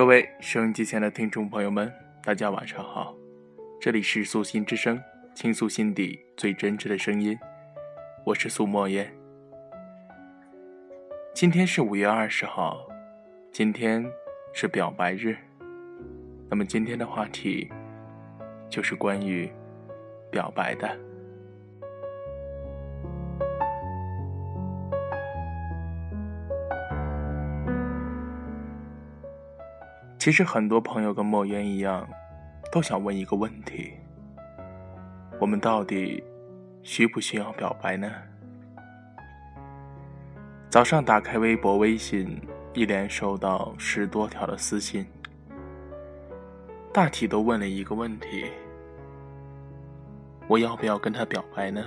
各位收音机前的听众朋友们，大家晚上好，这里是素心之声，倾诉心底最真挚的声音，我是苏墨烟。今天是五月二十号，今天是表白日，那么今天的话题就是关于表白的。其实很多朋友跟墨渊一样，都想问一个问题：我们到底需不需要表白呢？早上打开微博、微信，一连收到十多条的私信，大体都问了一个问题：我要不要跟他表白呢？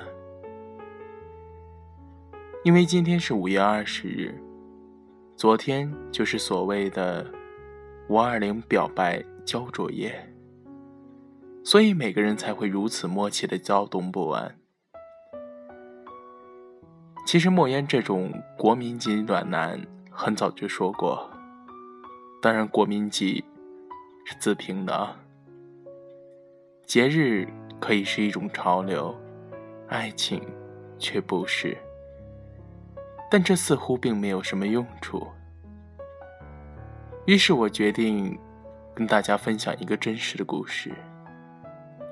因为今天是五月二十日，昨天就是所谓的。五二零表白焦灼夜，所以每个人才会如此默契的躁动不安。其实莫言这种国民级暖男很早就说过，当然国民级是自评的啊。节日可以是一种潮流，爱情却不是。但这似乎并没有什么用处。于是我决定跟大家分享一个真实的故事，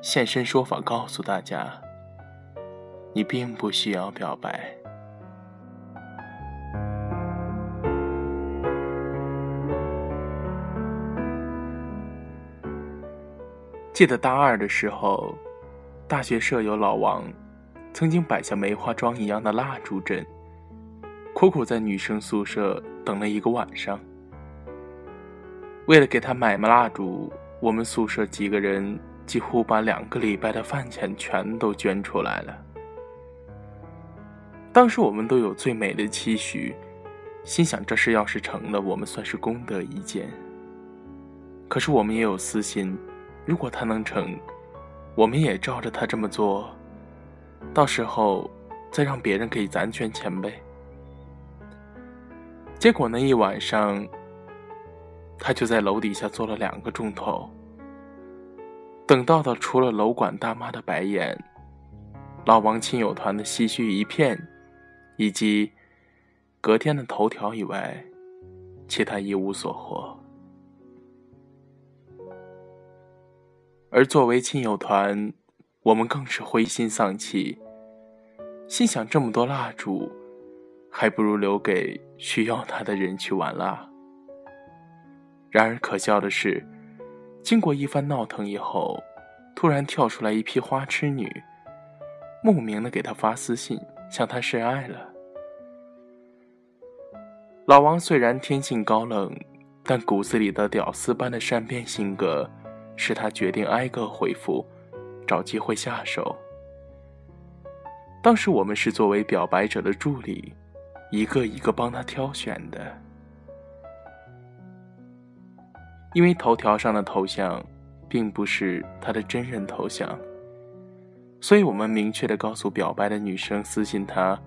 现身说法，告诉大家，你并不需要表白。记得大二的时候，大学舍友老王曾经摆下梅花桩一样的蜡烛阵，苦苦在女生宿舍等了一个晚上。为了给他买蜡烛，我们宿舍几个人几乎把两个礼拜的饭钱全都捐出来了。当时我们都有最美的期许，心想这事要是成了，我们算是功德一件。可是我们也有私心，如果他能成，我们也照着他这么做，到时候再让别人给咱捐钱呗。结果那一晚上。他就在楼底下坐了两个钟头，等到的除了楼管大妈的白眼、老王亲友团的唏嘘一片，以及隔天的头条以外，其他一无所获。而作为亲友团，我们更是灰心丧气，心想这么多蜡烛，还不如留给需要它的人去玩蜡。然而可笑的是，经过一番闹腾以后，突然跳出来一批花痴女，慕名的给他发私信，向他示爱了。老王虽然天性高冷，但骨子里的屌丝般的善变性格，使他决定挨个回复，找机会下手。当时我们是作为表白者的助理，一个一个帮他挑选的。因为头条上的头像，并不是他的真人头像，所以我们明确的告诉表白的女生私信他，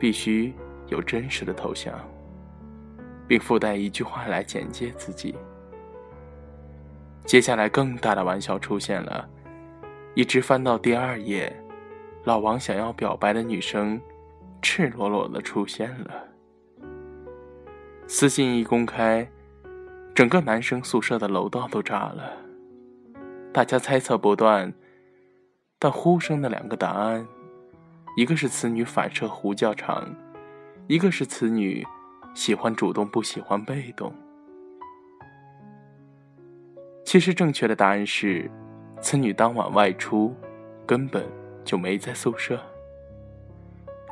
必须有真实的头像，并附带一句话来简介自己。接下来更大的玩笑出现了，一直翻到第二页，老王想要表白的女生，赤裸裸的出现了。私信一公开。整个男生宿舍的楼道都炸了，大家猜测不断，但呼声的两个答案，一个是此女反射弧较长，一个是此女喜欢主动不喜欢被动。其实正确的答案是，此女当晚外出，根本就没在宿舍，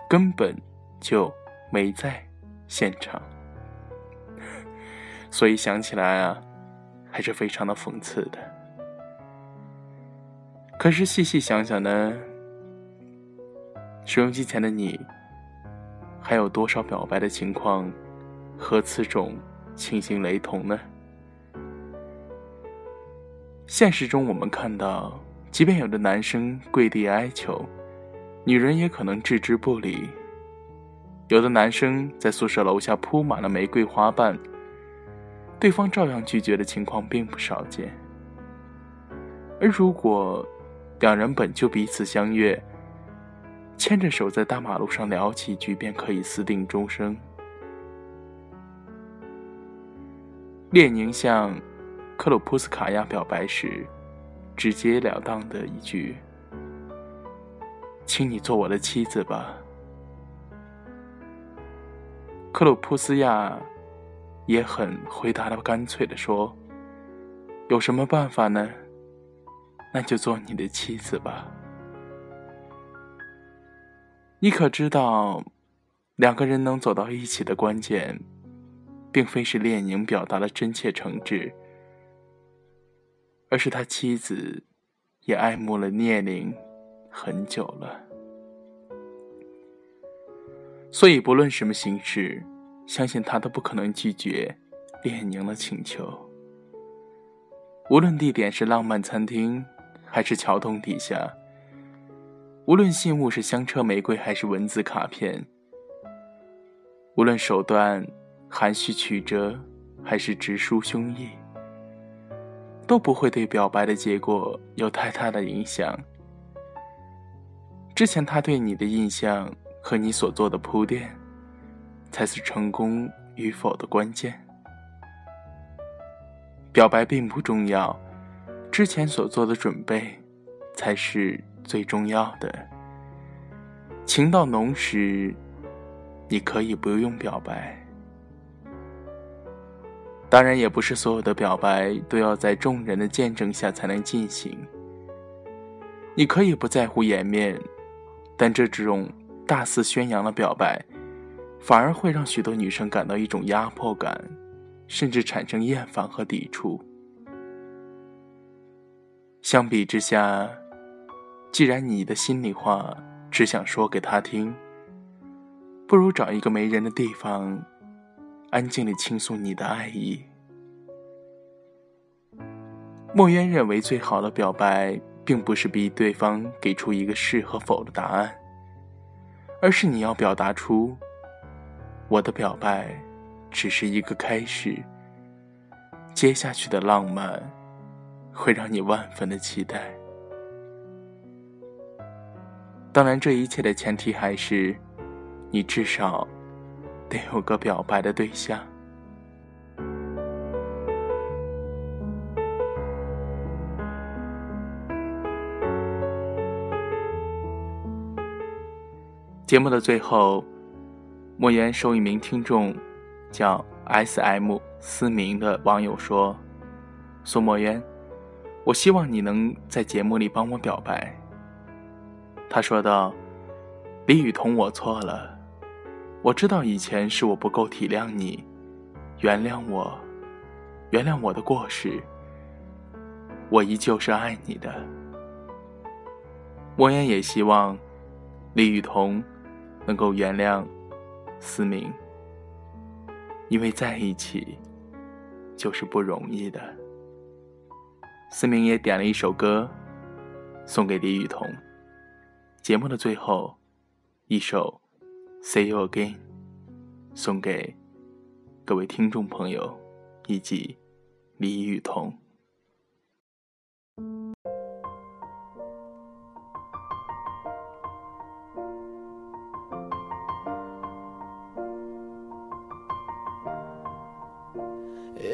根本就没在现场。所以想起来啊，还是非常的讽刺的。可是细细想想呢，收音机前的你，还有多少表白的情况和此种情形雷同呢？现实中我们看到，即便有的男生跪地哀求，女人也可能置之不理；有的男生在宿舍楼下铺满了玫瑰花瓣。对方照样拒绝的情况并不少见。而如果两人本就彼此相悦，牵着手在大马路上聊几句便可以私定终生。列宁向克鲁普斯卡娅表白时，直截了当的一句：“请你做我的妻子吧。”克鲁普斯亚也很回答的干脆的说：“有什么办法呢？那就做你的妻子吧。”你可知道，两个人能走到一起的关键，并非是列宁表达了真切诚挚，而是他妻子也爱慕了聂宁很久了。所以，不论什么形式，相信他都不可能拒绝列宁的请求。无论地点是浪漫餐厅，还是桥洞底下。无论信物是香车玫瑰还是文字卡片，无论手段含蓄曲折还是直抒胸臆，都不会对表白的结果有太大的影响。之前他对你的印象和你所做的铺垫，才是成功与否的关键。表白并不重要，之前所做的准备，才是。最重要的，情到浓时，你可以不用表白。当然，也不是所有的表白都要在众人的见证下才能进行。你可以不在乎颜面，但这种大肆宣扬的表白，反而会让许多女生感到一种压迫感，甚至产生厌烦和抵触。相比之下，既然你的心里话只想说给他听，不如找一个没人的地方，安静地倾诉你的爱意。墨渊认为，最好的表白，并不是逼对方给出一个是和否的答案，而是你要表达出，我的表白只是一个开始，接下去的浪漫，会让你万分的期待。当然，这一切的前提还是，你至少得有个表白的对象。节目的最后，莫言受一名听众叫 S.M. 思明的网友说：“苏莫言，我希望你能在节目里帮我表白。”他说道：“李雨桐，我错了。我知道以前是我不够体谅你，原谅我，原谅我的过失。我依旧是爱你的。莫言也希望李雨桐能够原谅思明，因为在一起就是不容易的。”思明也点了一首歌，送给李雨桐。节目的最后，一首《See You Again》送给各位听众朋友以及李雨桐。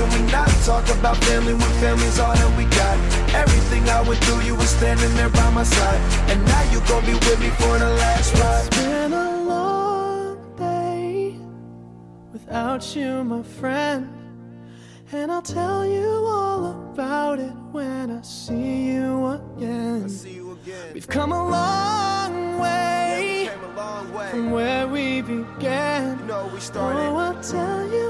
Can we not talk about family when family's all that we got. Everything I went through, you were standing there by my side. And now you gon' be with me for the last ride. It's been a long day without you, my friend. And I'll tell you all about it when I see you again. See you again. We've come a long way Came a long way. from where we began. You know we started. Oh, I'll tell you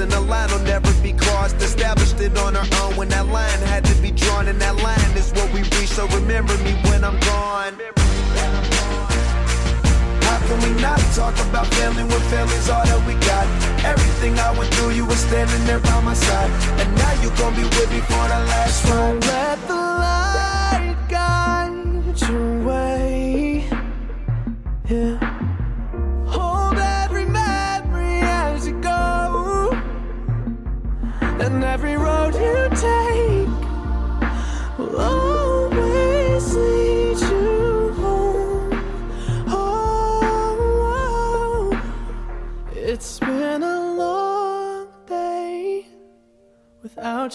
Then the line will never be crossed. Established it on our own when that line had to be drawn, and that line is what we reach. So remember me when I'm gone. How can we not talk about family when family's all that we got? Everything I went through, you were standing there by my side. And now you gon' be with me for the last ride. let the light guide your way. Yeah.